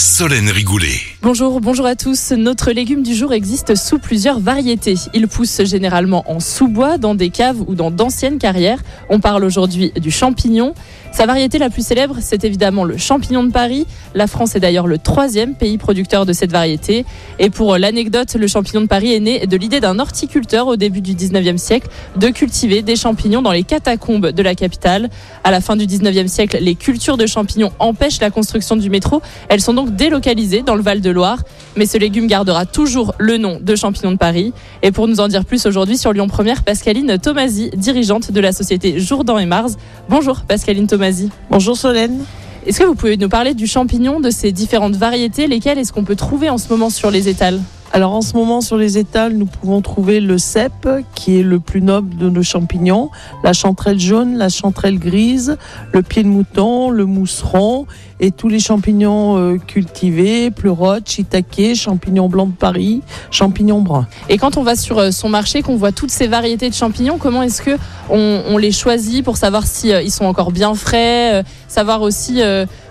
Solène Rigoulet. Bonjour, bonjour à tous. Notre légume du jour existe sous plusieurs variétés. Il pousse généralement en sous-bois, dans des caves ou dans d'anciennes carrières. On parle aujourd'hui du champignon. Sa variété la plus célèbre, c'est évidemment le champignon de Paris. La France est d'ailleurs le troisième pays producteur de cette variété. Et pour l'anecdote, le champignon de Paris est né de l'idée d'un horticulteur au début du 19e siècle de cultiver des champignons dans les catacombes de la capitale. À la fin du 19e siècle, les cultures de champignons empêchent la construction du métro. Elles sont donc délocalisées dans le Val de Loire. Mais ce légume gardera toujours le nom de champignon de Paris. Et pour nous en dire plus aujourd'hui sur Lyon Première, Pascaline Tomasi, dirigeante de la société Jourdan et Mars. Bonjour Pascaline Tomasi. Bonjour Solène. Est-ce que vous pouvez nous parler du champignon, de ses différentes variétés? Lesquelles est-ce qu'on peut trouver en ce moment sur les étals? Alors en ce moment sur les étals, nous pouvons trouver le cèpe, qui est le plus noble de nos champignons, la chanterelle jaune, la chanterelle grise, le pied de mouton, le mousseron et tous les champignons euh, cultivés, pleurote, shiitake, champignons blancs de Paris, champignons bruns. Et quand on va sur euh, son marché, qu'on voit toutes ces variétés de champignons, comment est-ce que on, les choisit pour savoir si euh, ils sont encore bien frais, savoir aussi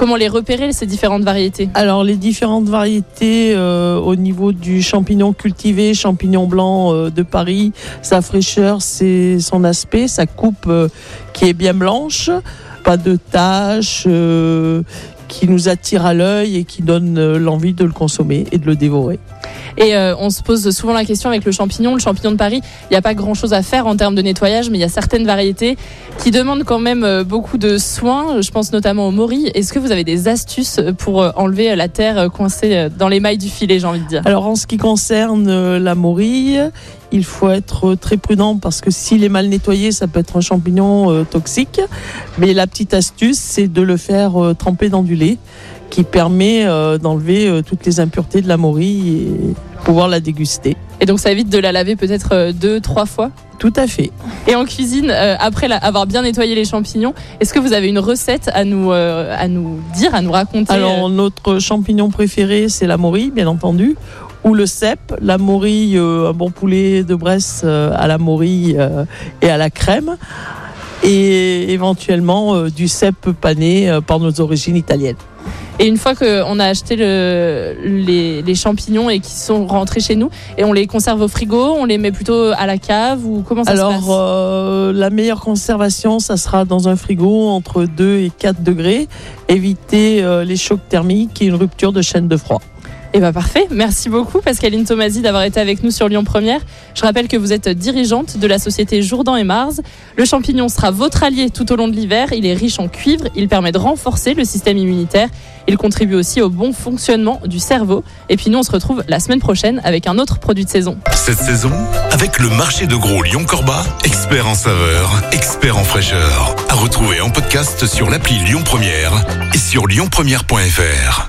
comment les repérer ces différentes variétés? Alors les différentes variétés au niveau du champignon cultivé, champignon blanc de Paris, sa fraîcheur, c'est son aspect, sa coupe qui est bien blanche pas de taches, euh, qui nous attire à l'œil et qui donne euh, l'envie de le consommer et de le dévorer. Et euh, on se pose souvent la question avec le champignon, le champignon de Paris, il n'y a pas grand-chose à faire en termes de nettoyage, mais il y a certaines variétés qui demandent quand même beaucoup de soins. Je pense notamment au mori. Est-ce que vous avez des astuces pour enlever la terre coincée dans les mailles du filet, j'ai envie de dire? Alors en ce qui concerne la morille, il faut être très prudent parce que s'il est mal nettoyé, ça peut être un champignon euh, toxique. Mais la petite astuce, c'est de le faire euh, tremper dans du lait qui permet euh, d'enlever toutes les impuretés de la morille et pouvoir la déguster. Et donc ça évite de la laver peut-être deux, trois fois? Tout à fait. Et en cuisine, après avoir bien nettoyé les champignons, est-ce que vous avez une recette à nous, à nous dire, à nous raconter Alors, notre champignon préféré, c'est la morille, bien entendu, ou le cèpe, la morille, euh, un bon poulet de Bresse euh, à la morille euh, et à la crème, et éventuellement du cèpe pané par nos origines italiennes. Et une fois qu'on a acheté le, les, champignons et qu'ils sont rentrés chez nous, et on les conserve au frigo, on les met plutôt à la cave ou comment ça Alors, se passe Alors, la meilleure conservation, ça sera dans un frigo entre 2 et 4 degrés. Éviter les chocs thermiques et une rupture de chaîne de froid. Eh bien parfait, merci beaucoup Pascaline Tomasi d'avoir été avec nous sur Lyon Première. Je rappelle que vous êtes dirigeante de la société Jourdan et Mars. Le champignon sera votre allié tout au long de l'hiver. Il est riche en cuivre, il permet de renforcer le système immunitaire. Il contribue aussi au bon fonctionnement du cerveau. Et puis nous on se retrouve la semaine prochaine avec un autre produit de saison. Cette saison, avec le marché de gros Lyon-Corba, expert en saveur, expert en fraîcheur. À retrouver en podcast sur l'appli Lyon Première et sur lyonpremière.fr.